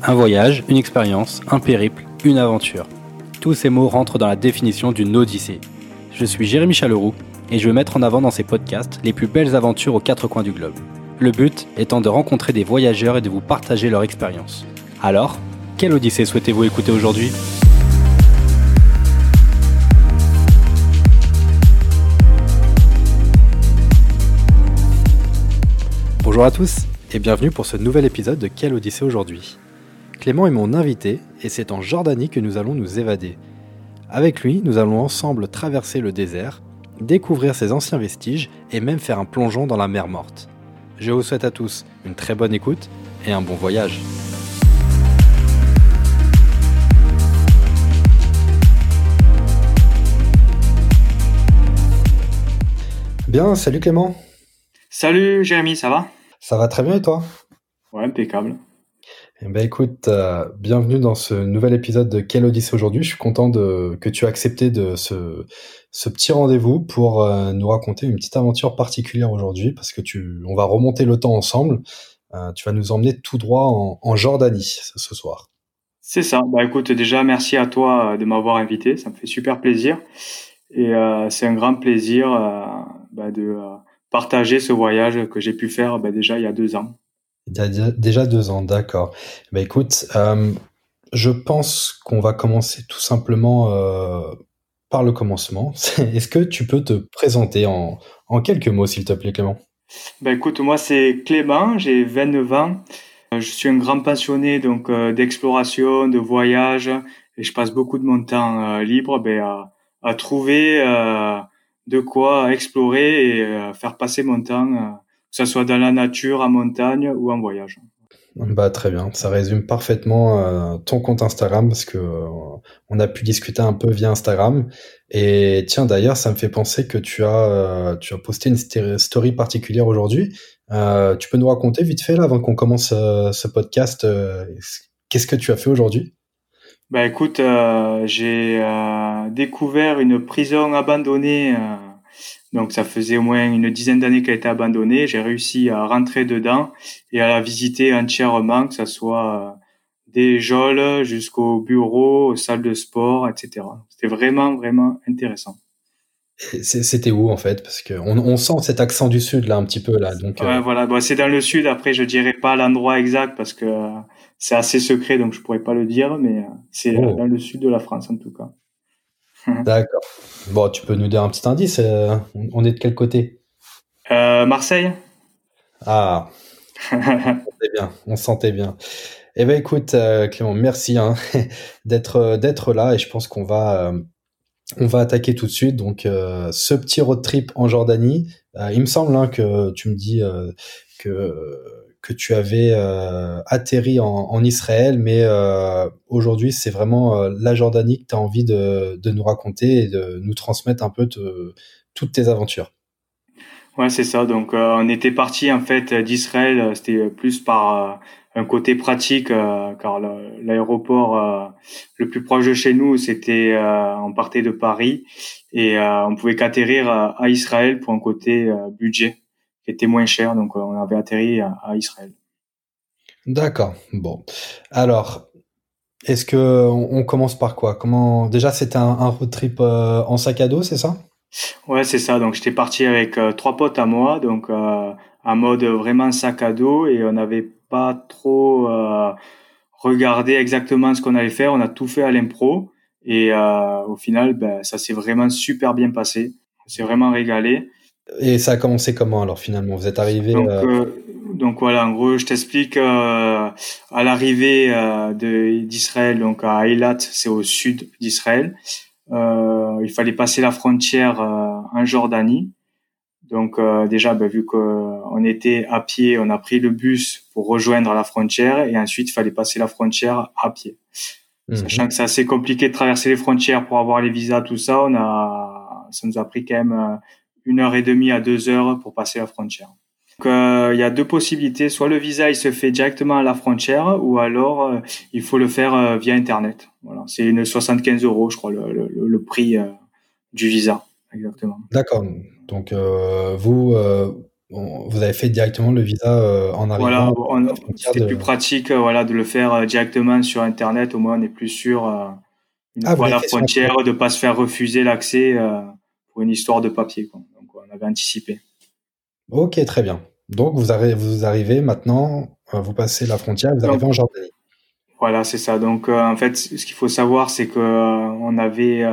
Un voyage, une expérience, un périple, une aventure. Tous ces mots rentrent dans la définition d'une odyssée. Je suis Jérémy Chaleroux et je veux mettre en avant dans ces podcasts les plus belles aventures aux quatre coins du globe. Le but étant de rencontrer des voyageurs et de vous partager leur expérience. Alors, quelle odyssée souhaitez-vous écouter aujourd'hui? Bonjour à tous et bienvenue pour ce nouvel épisode de Quelle Odyssée aujourd'hui? Clément est mon invité et c'est en Jordanie que nous allons nous évader. Avec lui, nous allons ensemble traverser le désert, découvrir ses anciens vestiges et même faire un plongeon dans la mer morte. Je vous souhaite à tous une très bonne écoute et un bon voyage. Bien, salut Clément. Salut Jérémy, ça va? Ça va très bien et toi? Ouais, impeccable. Eh ben écoute, euh, bienvenue dans ce nouvel épisode de Quelle Odyssée aujourd'hui. Je suis content de, que tu aies accepté de ce, ce petit rendez-vous pour euh, nous raconter une petite aventure particulière aujourd'hui parce que tu, on va remonter le temps ensemble. Euh, tu vas nous emmener tout droit en, en Jordanie ce, soir. C'est ça. Bah écoute, déjà merci à toi de m'avoir invité, ça me fait super plaisir et euh, c'est un grand plaisir euh, bah, de euh, partager ce voyage que j'ai pu faire bah, déjà il y a deux ans. Il y a déjà deux ans, d'accord. Bah écoute, euh, je pense qu'on va commencer tout simplement euh, par le commencement. Est-ce que tu peux te présenter en, en quelques mots, s'il te plaît, Clément? Bah écoute, moi c'est Clément, j'ai 29 ans. Euh, je suis un grand passionné donc d'exploration, de voyage, et je passe beaucoup de mon temps libre ben, à, à trouver de quoi explorer et faire passer mon temps, ce soit dans la nature, en montagne ou en voyage. Bah très bien, ça résume parfaitement euh, ton compte Instagram parce que euh, on a pu discuter un peu via Instagram. Et tiens d'ailleurs, ça me fait penser que tu as euh, tu as posté une story particulière aujourd'hui. Tu peux nous raconter vite fait là avant qu'on commence ce podcast qu'est-ce que tu as fait aujourd'hui? Bah écoute, j'ai découvert une prison abandonnée. Donc ça faisait au moins une dizaine d'années qu'elle était abandonnée. J'ai réussi à rentrer dedans et à la visiter entièrement, que ce soit euh, des geôles jusqu'au bureau, aux salles de sport, etc. C'était vraiment vraiment intéressant. C'était où en fait? Parce que on, sent cet accent du sud là un petit peu là. Donc Ouais, euh, voilà, bon, c'est dans le sud. Après, je dirais pas l'endroit exact parce que euh, c'est assez secret, donc je pourrais pas le dire, mais c'est Oh. dans le sud de la France en tout cas. d'accord. Bon, tu peux nous dire un petit indice. euh, on on est de quel côté? Euh, Marseille. Ah. sentait bien, on sentait bien. Eh ben écoute, euh, Clément, merci hein, d'être d'être là et je pense qu'on va on va attaquer tout de suite. Donc ce petit road trip en Jordanie, il me semble hein, que tu me dis que que tu avais euh, atterri en, Israël, mais euh, aujourd'hui c'est vraiment euh, la Jordanie que tu as envie de, nous raconter et de nous transmettre un peu te- toutes tes aventures. Ouais, c'est ça. Donc, on était parti en fait d'Israël. C'était plus par un côté pratique, car l'aéroport le plus proche de chez nous, c'était on partait de Paris et on pouvait qu'atterrir à, Israël pour un côté budget qui était moins cher. Donc, euh, on avait atterri à, à Israël. D'accord. Bon. Alors, est-ce que on, commence par quoi? Comment déjà c'était un, un road trip euh, en sac à dos, c'est ça? Ouais, c'est ça. Donc, j'étais parti avec euh, trois potes à moi, donc euh, en mode vraiment sac à dos, et on n'avait pas trop regardé exactement ce qu'on allait faire. On a tout fait à l'impro, et au final, ben, ça s'est vraiment super bien passé. On s'est vraiment régalé. Et ça a commencé comment alors finalement? Vous êtes arrivé Donc, euh, euh, donc voilà, en gros, je t'explique. euh, à l'arrivée de d'Israël, donc à Eilat, c'est au sud d'Israël. Il fallait passer la frontière en Jordanie. Donc euh, déjà, ben, vu qu'on était à pied, on a pris le bus pour rejoindre la frontière et ensuite il fallait passer la frontière à pied. mhm. Sachant que c'est assez compliqué de traverser les frontières pour avoir les visas, tout ça, on a, ça nous a pris quand même une heure et demie à deux heures pour passer la frontière. Donc, euh, il y a deux possibilités. Soit le visa, il se fait directement à la frontière, ou alors euh, il faut le faire euh, via Internet. Voilà, c'est une 75 euros, je crois, le, le, le prix du visa, exactement. D'accord. Donc vous vous avez fait directement le visa en arrivant. Voilà, c'était plus pratique, voilà, de le faire directement sur Internet. Au moins, on est plus sûr une ah, fois à la frontière de pas se faire refuser l'accès pour une histoire de papier. Quoi. On avait anticipé. Ok, très bien. Donc, vous, arrivez, vous arrivez maintenant, vous passez la frontière, vous arrivez en Jordanie. Voilà, c'est ça. Donc, en fait, ce qu'il faut savoir, c'est que on avait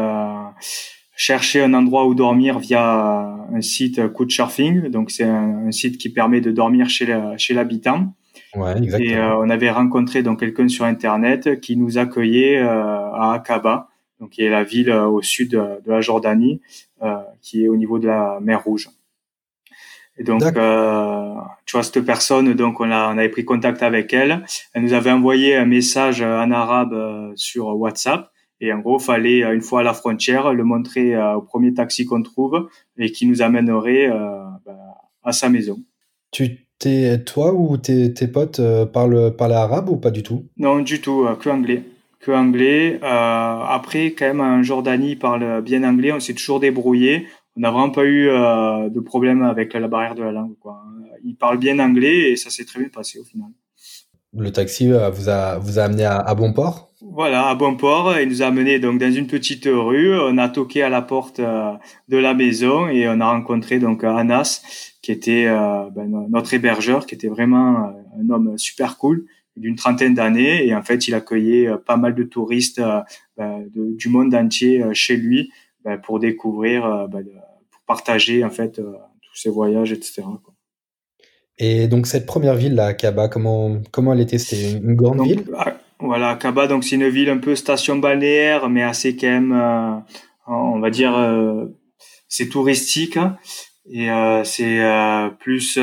cherché un endroit où dormir via un site Couchsurfing. Donc, c'est un, site qui permet de dormir chez chez l'habitant. Ouais, exactement. Et on avait rencontré donc quelqu'un sur internet qui nous accueillait à Aqaba, donc qui est la ville au sud de la Jordanie, qui est au niveau de la mer Rouge. Et donc, euh, tu vois, cette personne, donc on, a, on avait pris contact avec elle. Elle nous avait envoyé un message en arabe euh, sur WhatsApp. Et en gros, fallait une fois à la frontière le montrer euh, au premier taxi qu'on trouve et qui nous amènerait euh, bah, à sa maison. Tu t'es toi ou tes, tes potes parlent, parlent arabe ou pas du tout? Non, du tout, que anglais. Que anglais. après, quand même, en Jordanie, ils parlent bien anglais. On s'est toujours débrouillé on n'a vraiment pas eu euh, de problème avec la barrière de la langue. Quoi. Il parle bien anglais et ça s'est très bien passé au final. Le taxi euh, vous a vous a amené à, bon port? Voilà, à bon port. Il nous a amené donc dans une petite rue. On a toqué à la porte euh, de la maison et on a rencontré donc Anas, qui était ben, notre hébergeur, qui était vraiment un homme super cool d'une trentaine d'années. Et en fait il accueillait pas mal de touristes ben, du monde entier chez lui ben, pour découvrir ben, partager en fait euh, tous ces voyages, etc. Et donc cette première ville là, Kaba, comment comment elle était? C'était une grande ville? ah, Voilà, Kaba, donc c'est une ville un peu station balnéaire, mais assez quand même, euh, on va dire, euh, c'est touristique hein, et c'est plus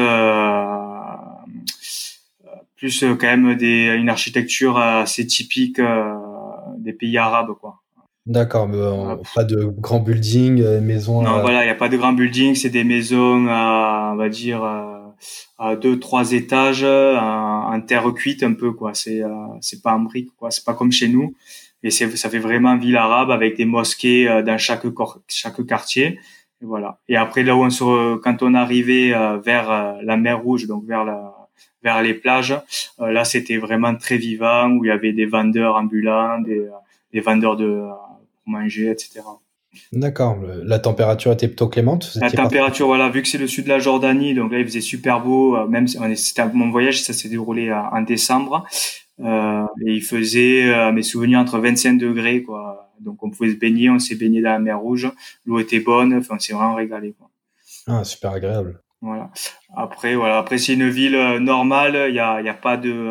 plus quand même des, une architecture assez typique des pays arabes, quoi. D'accord, mais pas de grands buildings, euh, maisons. Non, voilà, il n'y a pas de grands buildings, c'est des maisons à, on va dire, à deux, trois étages, en terre cuite un peu, quoi. C'est, euh, c'est pas en briques, quoi. C'est pas comme chez nous. Et c'est, ça fait vraiment ville arabe avec des mosquées euh, dans chaque chaque quartier. Et voilà. Et après, là où on se, quand on arrivait vers la mer Rouge, donc vers la, vers les plages, là, c'était vraiment très vivant, où il y avait des vendeurs ambulants, des, des vendeurs de, manger, etc. D'accord. La température était plutôt clémente. La température, voilà, vu que c'est le sud de la Jordanie, donc là il faisait super beau. Euh, même c'était mon voyage, ça s'est déroulé euh, en décembre, euh, et il faisait, euh, mes souvenirs, entre 25 degrés, quoi. Donc on pouvait se baigner, on s'est baigné dans la mer Rouge. L'eau était bonne, enfin on s'est vraiment régalé, quoi. Ah, super agréable. Voilà. Après, voilà, après c'est une ville normale. Il y a, il y a pas de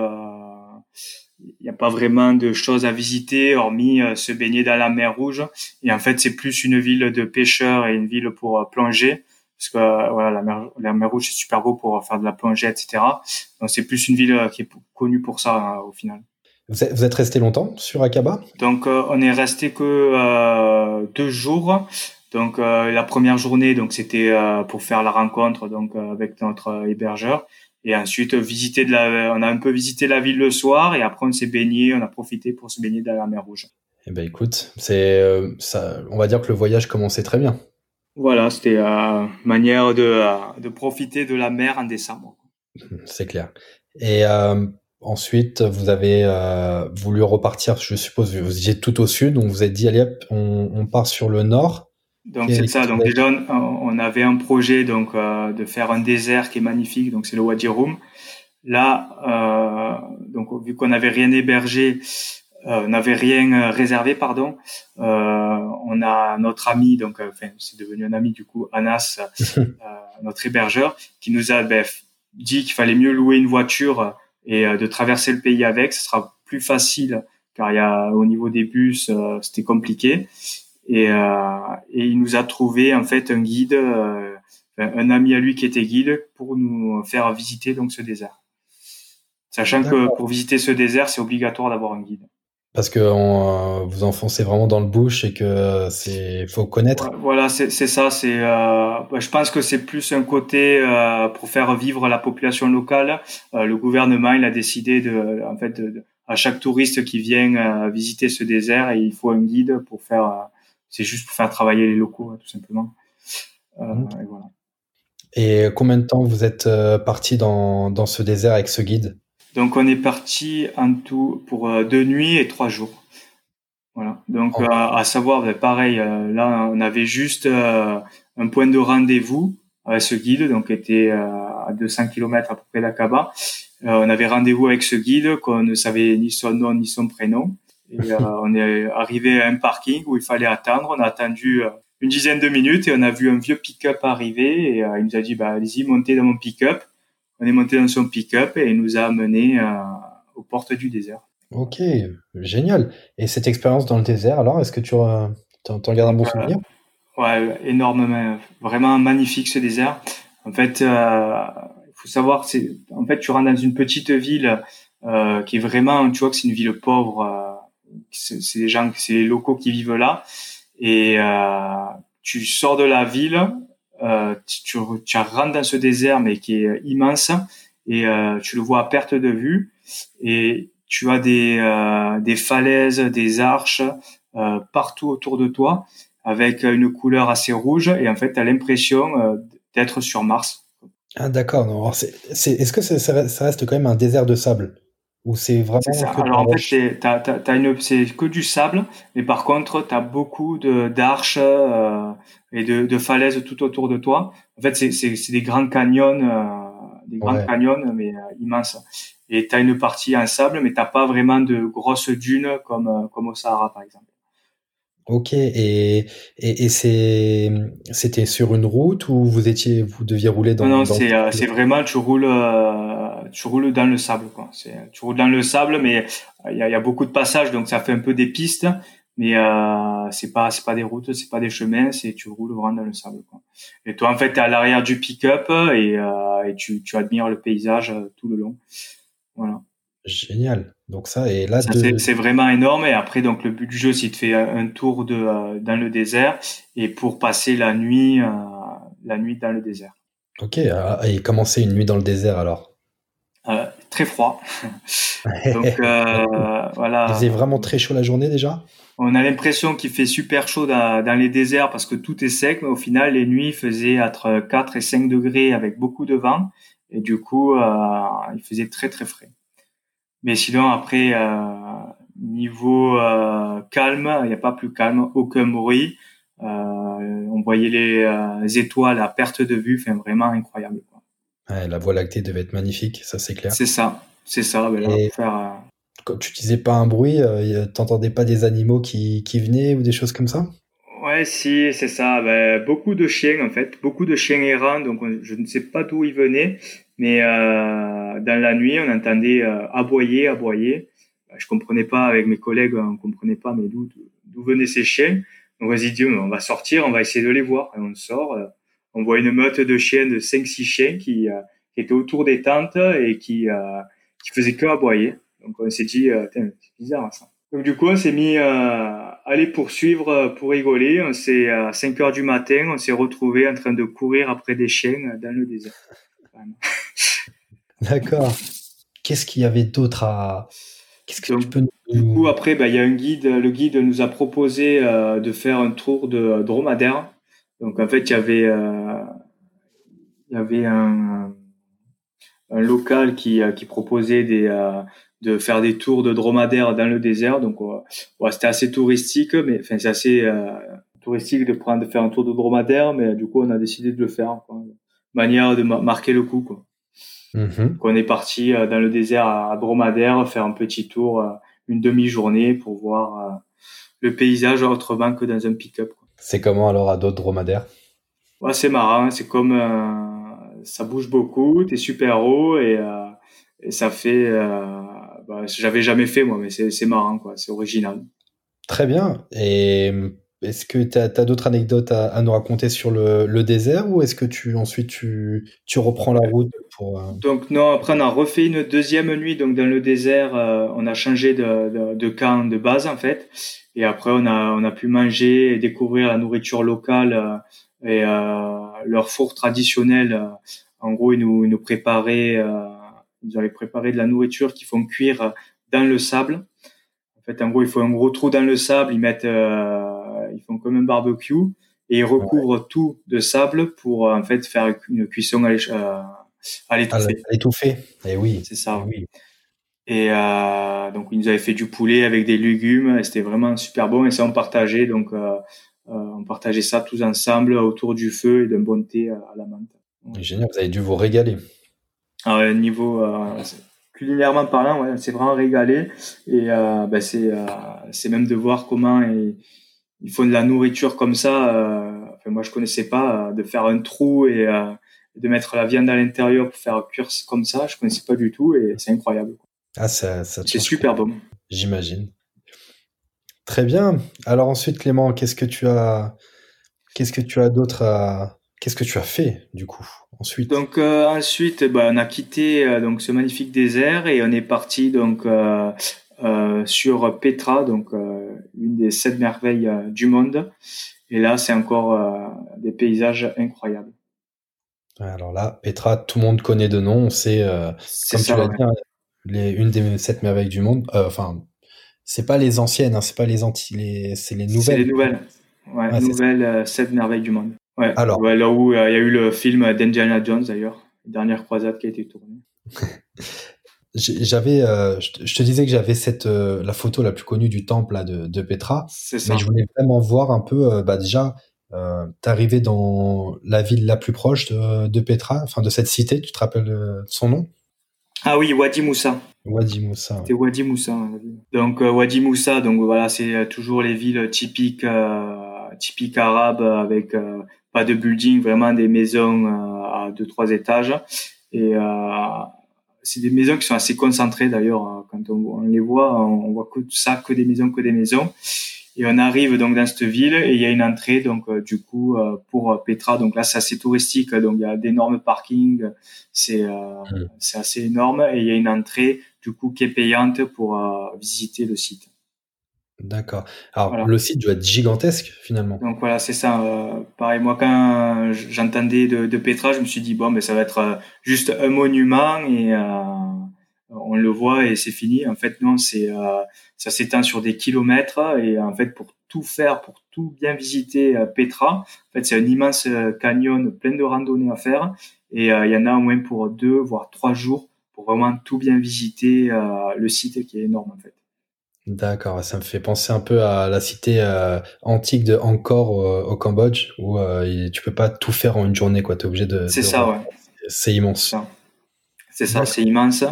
il n'y a pas vraiment de choses à visiter hormis euh, se baigner dans la mer Rouge. Et en fait, c'est plus une ville de pêcheurs et une ville pour euh, plonger. Parce que euh, voilà, la mer, la mer Rouge, c'est super beau pour faire de la plongée, etc. Donc, c'est plus une ville qui est connue pour ça au final. Vous êtes resté longtemps sur Akaba? Donc, on est resté que deux jours. Donc, la première journée, donc c'était pour faire la rencontre donc avec notre hébergeur. Et ensuite, visiter de la, on a un peu visité la ville le soir et après on s'est baigné, on a profité pour se baigner dans la mer Rouge. Eh ben écoute, c'est euh, ça, on va dire que le voyage commençait très bien. Voilà, c'était euh, manière de, euh, de profiter de la mer en décembre. C'est clair. Et euh, ensuite, vous avez voulu repartir, je suppose, vous étiez tout au sud, donc vous êtes dit, allez hop, on, on part sur le nord. Donc c'est ça. Donc déjà on avait un projet donc euh, de faire un désert qui est magnifique. Donc c'est le Wadi Rum. Là euh, donc vu qu'on n'avait rien hébergé, euh, n'avait rien réservé pardon, euh, on a notre ami donc euh, enfin c'est devenu un ami du coup Anas, euh, notre hébergeur, qui nous a ben, dit qu'il fallait mieux louer une voiture et de traverser le pays avec. Ce sera plus facile car il y a au niveau des bus c'était compliqué et, euh, et il nous a trouvé en fait un guide, euh, un ami à lui qui était guide pour nous faire visiter donc ce désert. Sachant que pour visiter ce désert, c'est obligatoire d'avoir un guide. Parce que on, euh, vous enfoncez vraiment dans le bush et que c'est faut connaître. Voilà, c'est ça. C'est, euh, je pense que c'est plus un côté euh, pour faire vivre la population locale. Le gouvernement, il a décidé de, en fait, de, à chaque touriste qui vient visiter ce désert, il faut un guide pour faire c'est juste pour faire travailler les locaux, tout simplement. Euh, mmh. Et combien de temps vous êtes parti dans, dans ce désert avec ce guide? Donc on est parti en tout pour deux nuits et trois jours. Voilà. Donc oh. à, savoir, ben, pareil, là on avait juste un point de rendez-vous avec ce guide, donc était à 200 km à peu près d'Akaba. on avait rendez-vous avec ce guide qu'on ne savait ni son nom ni son prénom. Et, on est arrivé à un parking où il fallait attendre. On a attendu une dizaine de minutes et on a vu un vieux pick-up arriver et euh, il nous a dit bah allez-y montez dans mon pick-up. On est monté dans son pick-up et il nous a amené euh, aux portes du désert. Ok, génial. Et cette expérience dans le désert, alors est-ce que tu en, gardes un bon souvenir? Ouais, énormément, vraiment magnifique ce désert. En fait, euh, il faut savoir, c'est en fait tu rentres dans une petite ville euh, qui est vraiment, tu vois que c'est une ville pauvre. Euh, c'est les gens, c'est les locaux qui vivent là. Et euh, tu sors de la ville, euh, tu, tu, rentres dans ce désert mais qui est immense. Et euh, tu le vois à perte de vue. Et tu as des, euh, des falaises, des arches euh, partout autour de toi avec une couleur assez rouge. Et en fait tu as l'impression euh, d'être sur Mars. Ah d'accord, est-ce que ça, ça, reste quand même un désert de sable? Ou c'est vraiment ça. Alors en fait, c'est que du sable, mais par contre, tu as beaucoup de d'arches euh, et de, de, falaises tout autour de toi. En fait, c'est des grands canyons, euh, des grands canyons, mais euh, immenses. Et tu as une partie en sable, mais t'as pas vraiment de grosses dunes comme euh, comme au Sahara, par exemple. Ok, et, et, et c'est, c'était sur une route où vous étiez, vous deviez rouler dans. Non, non, c'est, euh, c'est vraiment, tu roules, euh, tu roules dans le sable, quoi. C'est, tu roules dans le sable, mais il y a, y a, beaucoup de passages, donc ça fait un peu des pistes, mais euh, c'est pas, c'est pas des routes, c'est pas des chemins, c'est tu roules vraiment dans le sable, quoi. Et toi, en fait, t'es à l'arrière du pick-up et, euh, et tu, tu admires le paysage euh, tout le long. Voilà. Génial. Donc ça et là c'est vraiment énorme et après donc le but du jeu c'est de faire un tour de euh, dans le désert et pour passer la nuit euh, la nuit dans le désert. Ok ah, et commencer une nuit dans le désert alors? Euh, très froid. donc voilà. Il faisait vraiment très chaud la journée déjà? On a l'impression qu'il fait super chaud dans, dans, les déserts parce que tout est sec mais au final les nuits faisaient entre 4 et 5 degrés avec beaucoup de vent et du coup il faisait très très frais. Mais sinon, après, euh, niveau euh, calme, il n'y a pas plus calme, aucun bruit. Euh, on voyait les euh, étoiles à perte de vue, enfin vraiment incroyable. Quoi. Ouais, la Voie lactée devait être magnifique, ça c'est clair. C'est ça, c'est ça. Ben là, faire, euh, Quand tu disais pas un bruit, t'entendais pas des animaux qui, qui venaient ou des choses comme ça? Ouais, si, c'est ça. Ben, beaucoup de chiens en fait, beaucoup de chiens errants. Donc je ne sais pas d'où ils venaient, mais euh, dans la nuit, on entendait euh, aboyer, aboyer. Euh, je comprenais pas avec mes collègues, on comprenait pas, mais d'où d'où venaient ces chiens. On s'est dit, on va sortir, on va essayer de les voir. On sort, on voit une meute de chiens, de 5-6 chiens qui, qui étaient autour des tentes et qui qui faisaient que aboyer. Donc on s'est dit, c'est bizarre ça. Donc du coup, on s'est mis à aller poursuivre pour rigoler. On s'est à 5 heures du matin, on s'est retrouvé en train de courir après des chiens dans le désert. D'accord. Qu'est-ce qu'il y avait d'autre à. Qu'est-ce que tu peux Du coup, après, bah, il y a un guide. Le guide nous a proposé euh, de faire un tour de dromadaire. Donc, en fait, il y avait, euh, y avait un, un local qui, euh, qui proposait des, de faire des tours de dromadaire dans le désert. Donc, ouais, c'était assez touristique, mais enfin, c'est assez touristique de prendre, de faire un tour de dromadaire, mais du coup, on a décidé de le faire. Quoi. Manière de marquer le coup, quoi. Mhm. On est parti euh, dans le désert à Dromadaire faire un petit tour, euh, une demi-journée pour voir euh, le paysage autrement que dans un pick-up. C'est comment alors à d'autres dromadaires ouais, C'est marrant, c'est comme ça bouge beaucoup, t'es super haut et, et ça fait. Bah, J'avais jamais fait moi, mais c'est marrant quoi, c'est original. Très bien. Et est-ce que tu as, d'autres anecdotes à, nous raconter sur le, désert ou est-ce que tu ensuite tu, tu reprends la route pour euh, Donc non, après on a refait une deuxième nuit donc dans le désert, euh, on a changé de, de, camp de base en fait et après on a on a pu manger et découvrir la nourriture locale euh, et leur four traditionnel. en gros, ils nous ils nous préparaient ils nous avaient préparé de la nourriture qu'ils font cuire dans le sable. En fait, en gros, il faut un gros trou dans le sable, ils mettent ils font comme un barbecue et ils recouvrent tout de sable pour en fait faire une cuisson à l'étouffer. Et eh oui. C'est ça. Eh oui. Et euh, donc, ils nous avaient fait du poulet avec des légumes. C'était vraiment super bon. Et ça, on partageait. Donc, euh, euh, on partageait ça tous ensemble autour du feu et d'un bon thé à la menthe. Génial. Vous avez dû vous régaler. Ah niveau culinairement parlant, ouais, c'est vraiment régalé. Et ben c'est c'est même de voir comment ils, font de la nourriture comme ça. Enfin, moi, je connaissais pas de faire un trou et de mettre la viande à l'intérieur pour faire cuire comme ça. Je connaissais pas du tout et c'est incroyable. Ah, ça, ça c'est super bon. J'imagine. Très bien. Alors ensuite, Clément, qu'est-ce que tu as, qu'est-ce que tu as d'autre à, qu'est-ce que tu as fait du coup? Ensuite Donc euh, ensuite, bah, on a quitté euh, donc ce magnifique désert et on est parti donc euh, sur Petra, donc une des sept merveilles du monde. Et là, c'est encore des paysages incroyables. Alors là, Petra, tout le monde connaît de nom. Sait, comme tu l'as dit, hein, les, une des sept merveilles du monde. Enfin, c'est pas les anciennes, hein, c'est pas les anti, les, c'est les nouvelles. C'est les nouvelles. Ouais, nouvelles sept merveilles du monde. Ouais. Alors, là où euh, il y a eu le film d'Indiana Jones d'ailleurs, dernière croisade qui a été tournée. j'avais, je te disais que j'avais cette la photo la plus connue du temple là, de, de Petra. C'est ça. Mais je voulais vraiment voir un peu, bah déjà, euh, t'es dans la ville la plus proche de, de Petra, enfin de cette cité. Tu te rappelles son nom? Ah oui, Wadi Moussa. Wadi Moussa. C'est Wadi Moussa. Donc euh, Wadi Moussa, donc voilà, c'est euh, toujours les villes typiques, euh, typiques arabes avec pas de building, vraiment des maisons à deux trois étages. Et c'est des maisons qui sont assez concentrées d'ailleurs. Hein. Quand on, on, les voit, on voit que ça, que des maisons, que des maisons. Et on arrive donc dans cette ville et il y a une entrée donc euh, du coup euh, pour Petra. Donc là c'est assez touristique, donc il y a d'énormes parkings, c'est euh, mmh. c'est assez énorme et il y a une entrée du coup qui est payante pour visiter le site. D'accord. Alors le site doit être gigantesque finalement. Donc voilà, c'est ça. pareil, moi quand j'entendais de, de, Petra, je me suis dit bon, mais ça va être juste un monument et on le voit et c'est fini. En fait, non, c'est euh, ça s'étend sur des kilomètres et en fait pour tout faire, pour tout bien visiter euh, Petra, en fait c'est un immense euh, canyon plein de randonnées à faire et il y en a au moins pour deux voire trois jours pour vraiment tout bien visiter le site qui est énorme en fait. D'accord, ça me fait penser un peu à la cité antique de Angkor au Cambodge où tu peux pas tout faire en une journée quoi, tu es obligé de C'est ça ouais. C'est immense. C'est ça, c'est immense.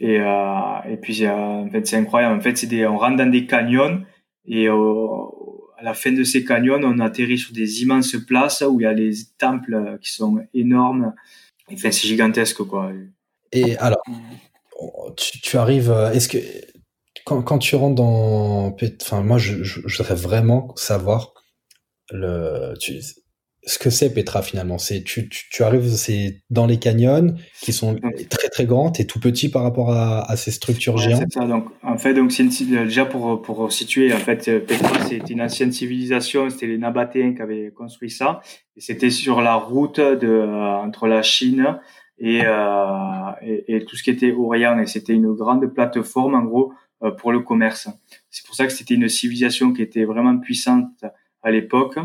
Et, euh, et puis, euh, en fait, c'est incroyable. En fait, c'est des, on rentre dans des canyons et à la fin de ces canyons, on atterrit sur des immenses places où il y a les temples qui sont énormes. Enfin, c'est gigantesque, quoi. Et alors, tu, tu arrives, est-ce que, quand, quand, tu rentres dans, enfin, moi, je, je, je voudrais vraiment savoir le, tu, ce que c'est Petra finalement. C'est tu, tu, tu, arrives, c'est dans les canyons qui sont très très grands, et tout petit par rapport à, à ces structures géantes. C'est ça. Donc en fait, donc c'est déjà pour pour situer en fait Petra, c'est une ancienne civilisation. C'était les Nabatéens qui avaient construit ça, et c'était sur la route de euh, entre la Chine et, euh, et, et tout ce qui était Orient, et c'était une grande plateforme en gros euh, pour le commerce. C'est pour ça que c'était une civilisation qui était vraiment puissante à l'époque.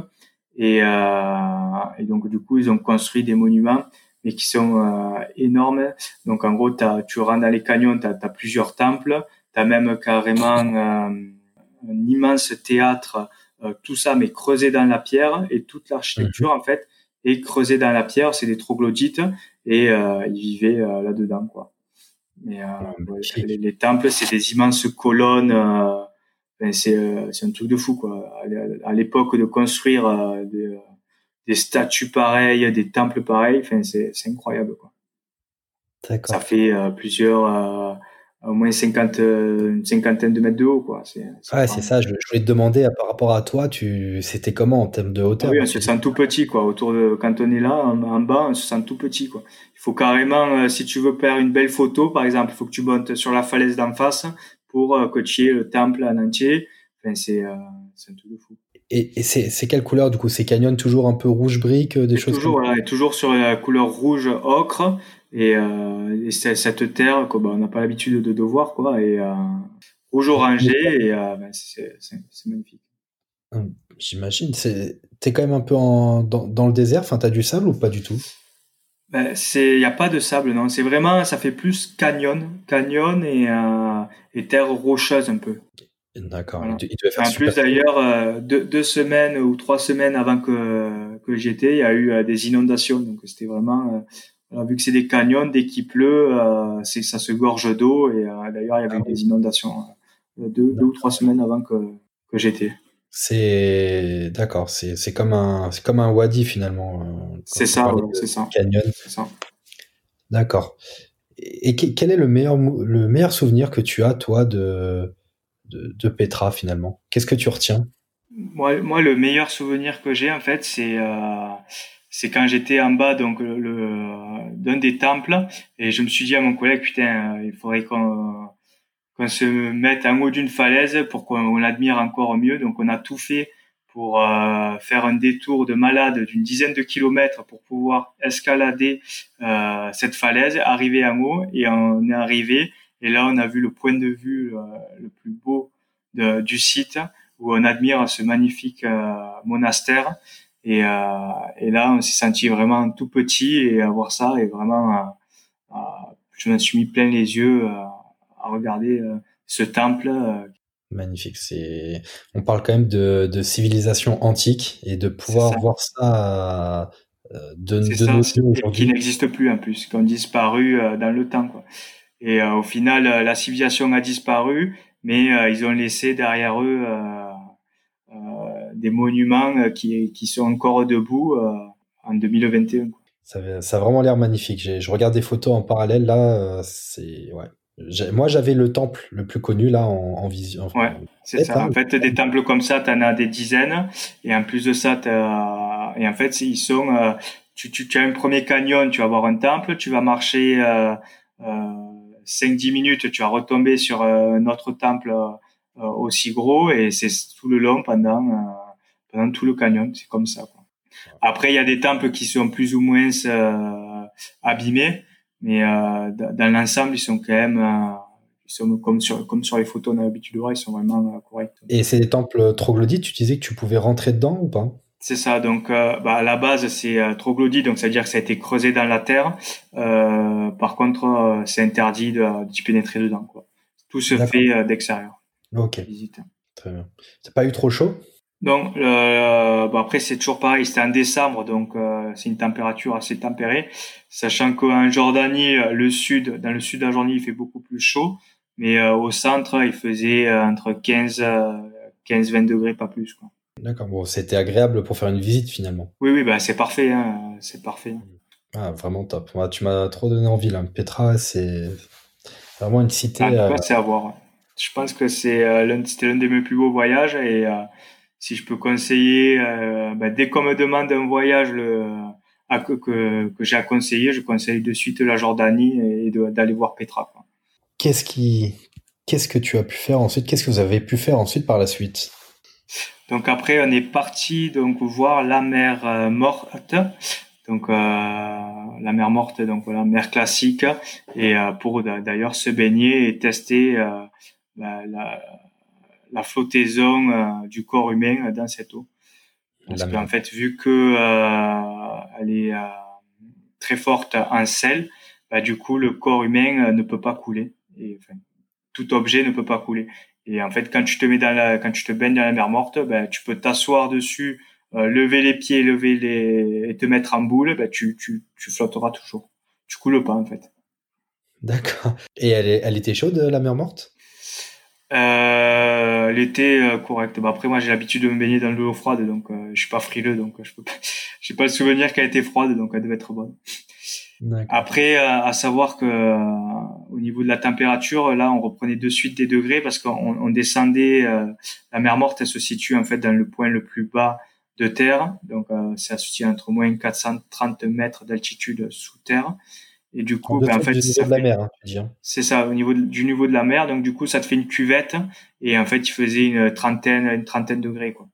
Et, euh, et, donc du coup, ils ont construit des monuments, mais qui sont euh, énormes. Donc en gros, tu rentres dans les canyons, tu as, plusieurs temples, tu as même carrément euh, un immense théâtre, euh, tout ça, mais creusé dans la pierre, et toute l'architecture mhm. en fait est creusée dans la pierre. C'est des troglodytes, et ils vivaient là-dedans, quoi. Mais les, les, temples, c'est des immenses colonnes euh, c'est un truc de fou quoi. À l'époque de construire euh, des, des, statues pareilles, des temples pareils, enfin c'est incroyable quoi. Ça fait euh, plusieurs au moins 50, une cinquantaine de mètres de haut, quoi. C'est, ouais, c'est ça. Je, voulais te demander par rapport à toi, tu, c'était comment en termes de hauteur? Oui, on se sent tout petit, quoi. Autour de, quand on est là, en, bas, on se sent tout petit, quoi. Il faut carrément, si tu veux faire une belle photo, par exemple, il faut que tu montes sur la falaise d'en face pour euh, coacher le temple en entier. Enfin, c'est euh, c'est un truc de fou. Et, et c'est quelle couleur du coup? C'est canyon toujours un peu rouge brique, des choses toujours, comme... voilà, toujours sur la couleur rouge ocre et, euh, et cette terre qu'on bah, on n'a pas l'habitude de, de, voir quoi et euh, rouge orangé et euh, ben, c'est magnifique. Hum, j'imagine. T'es quand même un peu en, dans, dans le désert. Enfin, t'as du sable ou pas du tout? Ben, c'est, y a pas de sable, non. C'est vraiment, ça fait plus canyon, canyon et, euh, et terre rocheuse un peu. D'accord. En plus, d'ailleurs, euh, deux, deux, semaines ou trois semaines avant que, que j'étais, il y a eu des inondations. Donc, c'était vraiment, vu que c'est des canyons, dès qu'il pleut, c'est, ça se gorge d'eau. Et d'ailleurs, il y avait ah des inondations deux, deux ou trois semaines avant que, que j'étais. C'est d'accord, c'est c'est comme un c'est comme un wadi finalement. Euh, c'est ça, c'est ça. Canyon. ça. D'accord. Et quel est le meilleur le meilleur souvenir que tu as toi de de, de Petra finalement? Qu'est-ce que tu retiens? Moi, moi, le meilleur souvenir que j'ai en fait, c'est euh, c'est quand j'étais en bas donc le d'un des temples et je me suis dit à mon collègue putain il faudrait qu'on qu'on se mette en haut d'une falaise pour qu'on l'admire encore mieux. Donc on a tout fait pour euh, faire un détour de malade d'une dizaine de kilomètres pour pouvoir escalader euh, cette falaise, arriver en haut et on est arrivé et là on a vu le point de vue euh, le plus beau de, du site où on admire ce magnifique euh, monastère et, euh, et, là on s'est senti vraiment tout petit et à voir ça et vraiment je me suis mis plein les yeux à regarder euh, ce temple. Euh, Magnifique. C'est, on parle quand même de, de civilisation antique et de pouvoir voir ça euh, de, de nos aujourd'hui. Qui n'existe plus en plus, qui ont disparu dans le temps. Quoi. Et au final, la civilisation a disparu, mais ils ont laissé derrière eux des monuments qui, qui sont encore debout en 2021. Ça, ça a vraiment l'air magnifique. Je regarde des photos en parallèle là, c'est ouais, moi, j'avais le temple le plus connu là en, en vision. Ouais, c'est ça. En fait, des temples comme ça, t'en as des dizaines. Et en plus de ça, et en fait, ils sont. Euh, tu, tu, tu, as un premier canyon, tu vas voir un temple. Tu vas marcher euh, euh, 5-10 minutes, tu vas retomber sur euh, un autre temple euh, aussi gros. Et c'est tout le long pendant pendant tout le canyon. C'est comme ça. Quoi. Après, il y a des temples qui sont plus ou moins abîmés. Mais euh, dans l'ensemble, ils sont quand même, euh, ils sont comme sur comme sur les photos on a l'habitude de voir, ils sont vraiment euh, corrects. Et c'est des temples troglodytes. Tu disais que tu pouvais rentrer dedans ou pas? C'est ça. Donc, euh, bah, à la base, c'est euh, troglodyte, donc ça veut dire que ça a été creusé dans la terre. Euh, par contre, c'est interdit d'y pénétrer dedans. Quoi. Tout se fait d'extérieur. Ok. Très bien. C'est pas eu trop chaud? Donc euh, bon après c'est toujours pareil, c'était en décembre, donc euh, c'est une température assez tempérée, sachant qu'en Jordanie, euh, le sud, dans le sud de la Jordanie, il fait beaucoup plus chaud, mais euh, au centre, il faisait entre 15 15 20 degrés, pas plus quoi. D'accord, bon, c'était agréable pour faire une visite finalement. Oui oui, bah c'est parfait, hein, c'est parfait. Ah vraiment top. tu m'as trop donné envie là. Petra, c'est vraiment une cité. Ah, c'est à voir. Je pense que c'est l'un, c'était l'un de mes plus beaux voyages et si je peux conseiller, euh, bah, dès qu'on me demande un voyage le, à, que, que, que j'ai à conseiller, je conseille de suite la Jordanie et d'aller voir Petra. Qu'est-ce qui, qu'est-ce que tu as pu faire ensuite? Qu'est-ce que vous avez pu faire ensuite par la suite? Donc après, on est parti donc voir la mer euh, morte. Donc euh, la mer morte, donc voilà, mer classique, et euh, pour d'ailleurs se baigner et tester euh, bah, la, la flottaison euh, du corps humain dans cette eau. Parce qu'en fait, vu que euh, elle est euh, très forte en sel, bah, du coup, le corps humain ne peut pas couler. Et, enfin, tout objet ne peut pas couler. Et en fait, quand tu te mets dans la, quand tu te baignes dans la mer morte, bah, tu peux t'asseoir dessus, lever les pieds, lever les, et te mettre en boule, bah, tu, tu, tu flotteras toujours. Tu coules pas, en fait. D'accord. Et elle, elle était chaude, la mer morte? Euh, L'été euh, correct. Bah, après moi j'ai l'habitude de me baigner dans l'eau froide donc euh, je suis pas frileux donc je peux pas j'ai pas le souvenir qu'elle était froide donc elle devait être bonne. Après euh, à savoir que au niveau de la température là on reprenait de suite des degrés parce qu'on on descendait la mer morte elle se situe en fait dans le point le plus bas de terre donc c'est situe entre moins 430 mètres d'altitude sous terre et du coup, en fait, la mer, hein, hein. C'est ça, au niveau du niveau de la mer. Donc du coup, ça te fait une cuvette. Et en fait, il faisait une trentaine, une trentaine de degrés, quoi.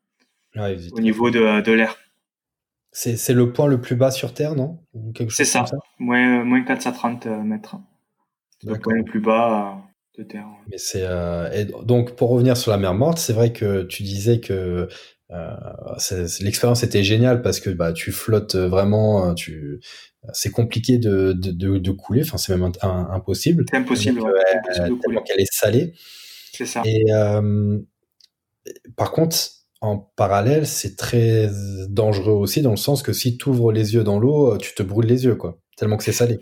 au niveau de, de l'air. C'est le point le plus bas sur Terre, non? C'est ça, ça, moins, moins 430 euh, mètres. Le point le plus bas euh, de Terre. Mais c'est euh, donc pour revenir sur la mer morte, c'est vrai que tu disais que l'expérience était géniale parce que bah tu flottes vraiment, tu c'est compliqué de, de, de, couler, enfin c'est même impossible. C'est impossible, ouais, tellement qu'elle est salée. C'est ça. Et par contre, en parallèle, c'est très dangereux aussi dans le sens que si tu ouvres les yeux dans l'eau, tu te brûles les yeux, quoi. Tellement que c'est salé.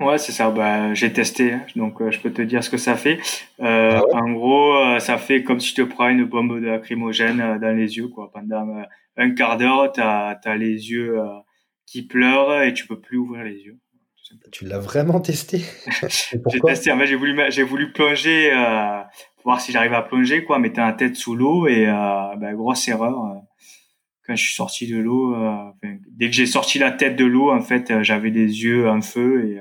Ouais, c'est ça. Bah, j'ai testé, hein. donc euh, je peux te dire ce que ça fait. Euh, ah En gros, euh, ça fait comme si tu te prends une bombe de lacrymogène euh, dans les yeux, quoi. Pendant un quart d'heure, t'as as les yeux qui pleurent et tu peux plus ouvrir les yeux. Tu l'as vraiment testé? J'ai testé. En fait, j'ai voulu, j'ai voulu plonger, voir si j'arrivais à plonger, quoi, mettre la tête sous l'eau et bah, grosse erreur quand je suis sorti de l'eau, dès que j'ai sorti la tête de l'eau, en fait, j'avais les yeux en feu et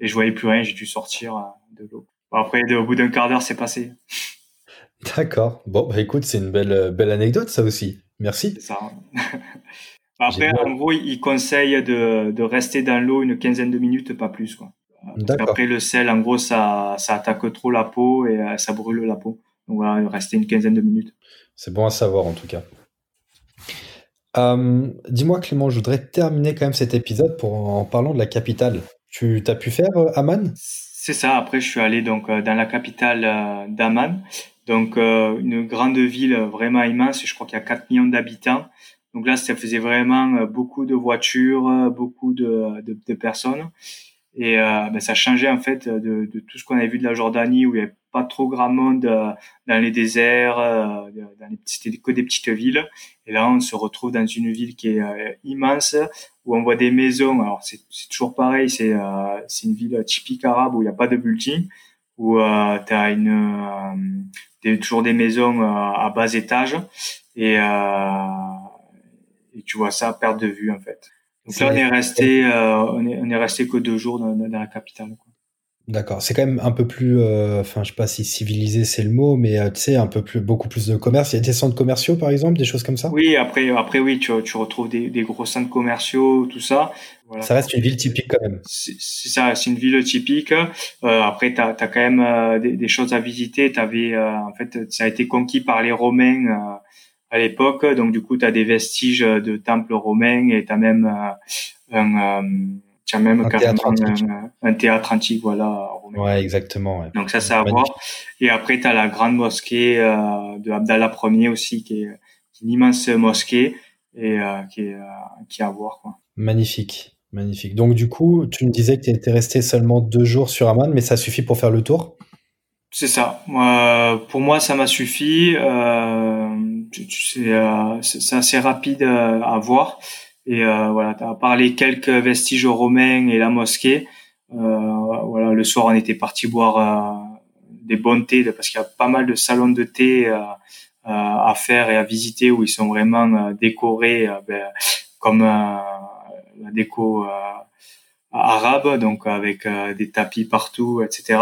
et je voyais plus rien, j'ai dû sortir euh, de l'eau. après, au bout d'un quart d'heure, c'est passé. D'accord. Bon, bah écoute, c'est une belle, euh, belle anecdote, ça aussi. Merci. C'est ça. après, en gros, il conseille de, de rester dans l'eau une quinzaine de minutes, pas plus, quoi. Après, le sel, en gros, ça, ça attaque trop la peau et euh, ça brûle la peau. Donc voilà, rester une quinzaine de minutes. C'est bon à savoir, en tout cas. Dis-moi, Clément, je voudrais terminer quand même cet épisode pour, en parlant de la capitale. Tu as pu faire euh, Amman C'est ça. Après, je suis allé donc euh, dans la capitale euh, d'Amman, donc une grande ville vraiment immense. Je crois qu'il y a 4 millions d'habitants. Donc là, ça faisait vraiment beaucoup de voitures, beaucoup de, de, de personnes. Et euh, ben, ça changeait en fait de, de tout ce qu'on avait vu de la Jordanie où il n'y avait pas trop grand monde euh, dans les déserts, euh, dans les, c'était que des petites villes. Et là, on se retrouve dans une ville qui est euh, immense où on voit des maisons. Alors c'est, c'est toujours pareil, c'est c'est une ville typique arabe où il n'y a pas de building, où tu as une des, toujours des maisons à bas étage et et tu vois ça à perte de vue en fait. Donc là, on est resté, on est, on est resté que deux jours dans, dans la capitale. D'accord. C'est quand même un peu plus, euh, enfin, je sais pas si civilisé c'est le mot, mais euh, tu sais, un peu plus, beaucoup plus de commerce. Il y a des centres commerciaux, par exemple, des choses comme ça? Oui, après, après, oui, tu, tu retrouves des, des gros centres commerciaux, tout ça. Voilà. Ça reste une ville typique quand même. C'est ça, c'est une ville typique. Euh, après, tu as, quand même euh, des, des, choses à visiter. T'avais, en fait, ça a été conquis par les Romains à l'époque. Donc du coup, tu as des vestiges de temples romains et tu as même euh, un, euh, as même un théâtre, un, un, théâtre antique, voilà. Ouais, exactement. Ouais. Donc ça, c'est à voir. Et après, tu as la grande mosquée euh, de Abdallah Ier aussi, qui est, une immense mosquée et euh, qui, est, qui est à voir. Quoi. Magnifique. Magnifique. Donc du coup, tu me disais que tu étais resté seulement deux jours sur Amman, mais ça suffit pour faire le tour? C'est ça. Pour moi, ça m'a suffi. Euh, euh, c'est assez rapide euh, à voir. Et euh, voilà, à part les quelques vestiges romains et la mosquée, voilà, le soir on était parti boire des bons thés parce qu'il y a pas mal de salons de thé à faire et à visiter où ils sont vraiment décorés ben, comme la déco arabe, donc avec des tapis partout, etc.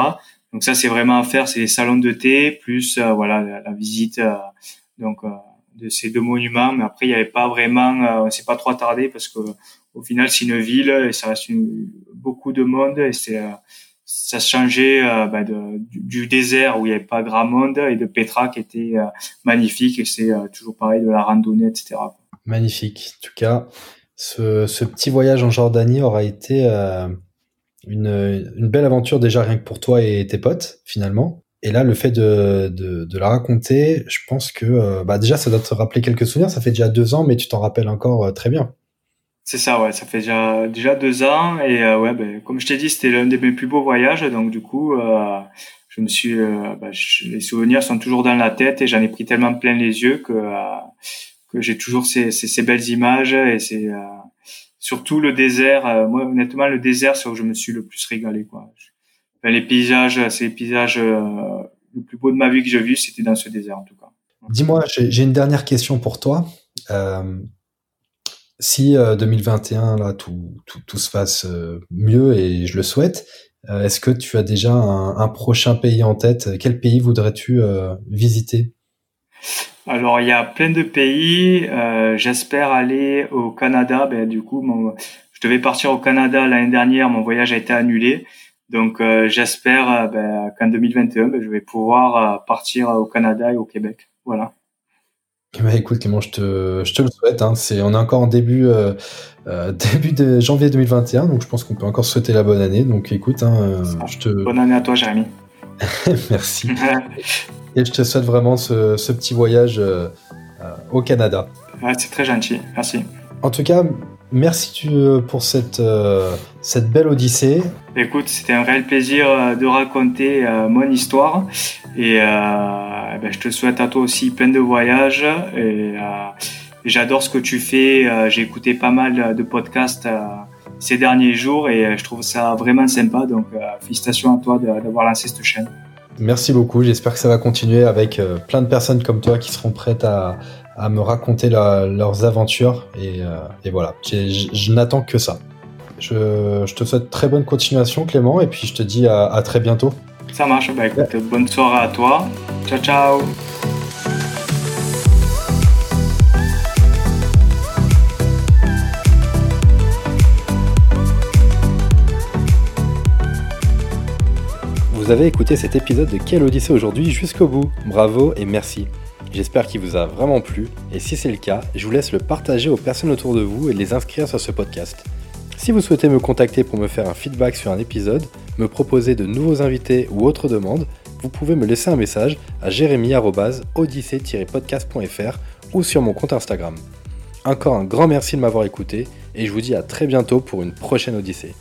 Donc ça c'est vraiment à faire, c'est les salons de thé plus voilà la, la visite donc euh, de ces deux monuments. Mais après, il n'y avait pas vraiment, euh, on s'est pas trop attardé parce que au final, c'est une ville et ça reste beaucoup de monde et c'est euh, ça changeait bah, de, du, désert où il n'y avait pas grand monde et de Petra qui était magnifique et c'est toujours pareil de la randonnée, etc. Magnifique. En tout cas, ce, ce petit voyage en Jordanie aura été une, une belle aventure déjà rien que pour toi et tes potes finalement. Et là, le fait de, de, de la raconter, je pense que euh, bah déjà, ça doit te rappeler quelques souvenirs. Ça fait déjà deux ans, mais tu t'en rappelles encore euh, très bien. C'est ça, ouais. Ça fait déjà déjà deux ans et euh, ouais, ben, comme je t'ai dit, c'était l'un de mes plus beaux voyages. Donc du coup, je me suis, bah, les souvenirs sont toujours dans la tête et j'en ai pris tellement plein les yeux que que j'ai toujours ces, ces, ces, belles images et c'est surtout le désert. moi, honnêtement, le désert, c'est où je me suis le plus régalé, quoi les paysages, c'est les paysages euh, le plus beau de ma vie que j'ai vu, c'était dans ce désert en tout cas. Dis-moi, j'ai une dernière question pour toi. Euh, si 2021 euh, là tout, tout, tout, se passe mieux et je le souhaite, est-ce que tu as déjà un, un, prochain pays en tête? Quel pays voudrais-tu visiter? Alors il y a plein de pays. J'espère aller au Canada. Ben, du coup, mon, je devais partir au Canada l'année dernière. Mon voyage a été annulé. Donc euh, j'espère euh, ben, qu'en 2021, ben, je vais pouvoir euh, partir au Canada et au Québec. Voilà. Bah, écoute Clément, je te, je te le souhaite. Hein. C'est, on est encore en début, euh, euh, début de janvier 2021, donc je pense qu'on peut encore souhaiter la bonne année. Donc écoute, hein, je te... bonne année à toi Jérémy. Merci. Et je te souhaite vraiment ce, ce petit voyage au Canada. c'est très gentil, merci. En tout cas, merci pour cette, cette belle odyssée. Écoute, c'était un réel plaisir de raconter mon histoire et eh ben, je te souhaite à toi aussi plein de voyages. Et, euh, j'adore ce que tu fais. Euh, j'ai écouté pas mal de podcasts euh, ces derniers jours et je trouve ça vraiment sympa. Donc, félicitations à toi d'avoir lancé cette chaîne. Merci beaucoup. J'espère que ça va continuer avec plein de personnes comme toi qui seront prêtes à, me raconter leurs aventures. Et, voilà, je n'attends que ça. Je, te souhaite très bonne continuation, Clément, et puis je te dis à très bientôt. Ça marche. Bah, écoute, bonne soirée à toi. Ciao, ciao. Vous avez écouté cet épisode de Quelle Odyssée aujourd'hui jusqu'au bout. Bravo et merci. J'espère qu'il vous a vraiment plu et si c'est le cas, je vous laisse le partager aux personnes autour de vous et les inscrire sur ce podcast. Si vous souhaitez me contacter pour me faire un feedback sur un épisode, me proposer de nouveaux invités ou autres demandes, vous pouvez me laisser un message à jérémy-odyssée-podcast.fr ou sur mon compte Instagram. Encore un grand merci de m'avoir écouté et je vous dis à très bientôt pour une prochaine Odyssée.